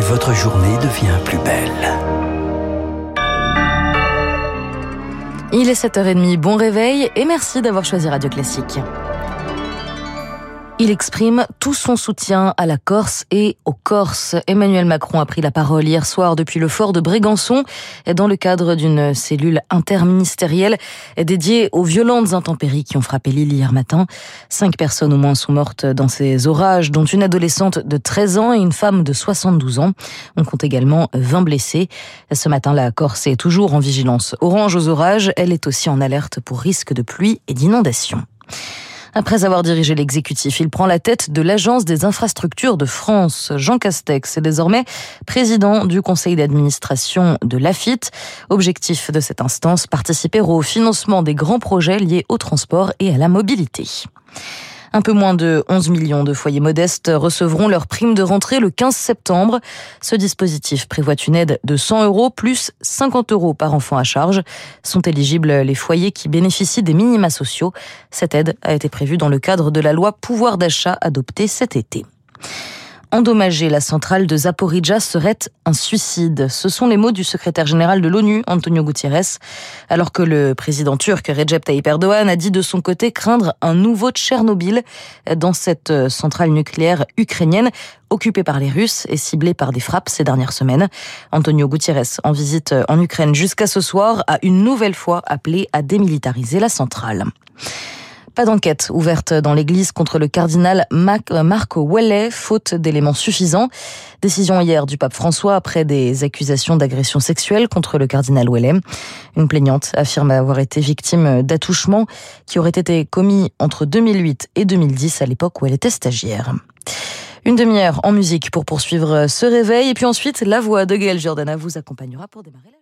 et votre journée devient plus belle. Il est 7h30, bon réveil et merci d'avoir choisi Radio Classique. Il exprime tout son soutien à la Corse et aux Corses. Emmanuel Macron a pris la parole hier soir depuis le fort de Brégançon dans le cadre d'une cellule interministérielle dédiée aux violentes intempéries qui ont frappé l'île hier matin. Cinq personnes au moins sont mortes dans ces orages, dont une adolescente de 13 ans et une femme de 72 ans. On compte également 20 blessés. Ce matin, la Corse est toujours en vigilance orange aux orages. Elle est aussi en alerte pour risque de pluie et d'inondation. Après avoir dirigé l'exécutif, il prend la tête de l'Agence des infrastructures de France. Jean Castex est désormais président du conseil d'administration de l'AFIT. Objectif de cette instance, participer au financement des grands projets liés au transport et à la mobilité. Un peu moins de 11 millions de foyers modestes recevront leur prime de rentrée le 15 septembre. Ce dispositif prévoit une aide de 100 euros plus 50 euros par enfant à charge. Sont éligibles les foyers qui bénéficient des minima sociaux. Cette aide a été prévue dans le cadre de la loi pouvoir d'achat adoptée cet été. Endommager la centrale de Zaporizhzhia serait un suicide. Ce sont les mots du secrétaire général de l'ONU, Antonio Gutiérrez, alors que le président turc Recep Tayyip Erdogan a dit de son côté craindre un nouveau Tchernobyl dans cette centrale nucléaire ukrainienne occupée par les Russes et ciblée par des frappes ces dernières semaines. Antonio Gutiérrez, en visite en Ukraine jusqu'à ce soir, a une nouvelle fois appelé à démilitariser la centrale. Pas d'enquête ouverte dans l'église contre le cardinal Marco Ouellet, faute d'éléments suffisants. Décision hier du pape François après des accusations d'agression sexuelle contre le cardinal Ouellet. Une plaignante affirme avoir été victime d'attouchements qui auraient été commis entre 2008 et 2010 à l'époque où elle était stagiaire. Une demi-heure en musique pour poursuivre ce réveil et puis ensuite la voix de Gaël Jordana vous accompagnera pour démarrer la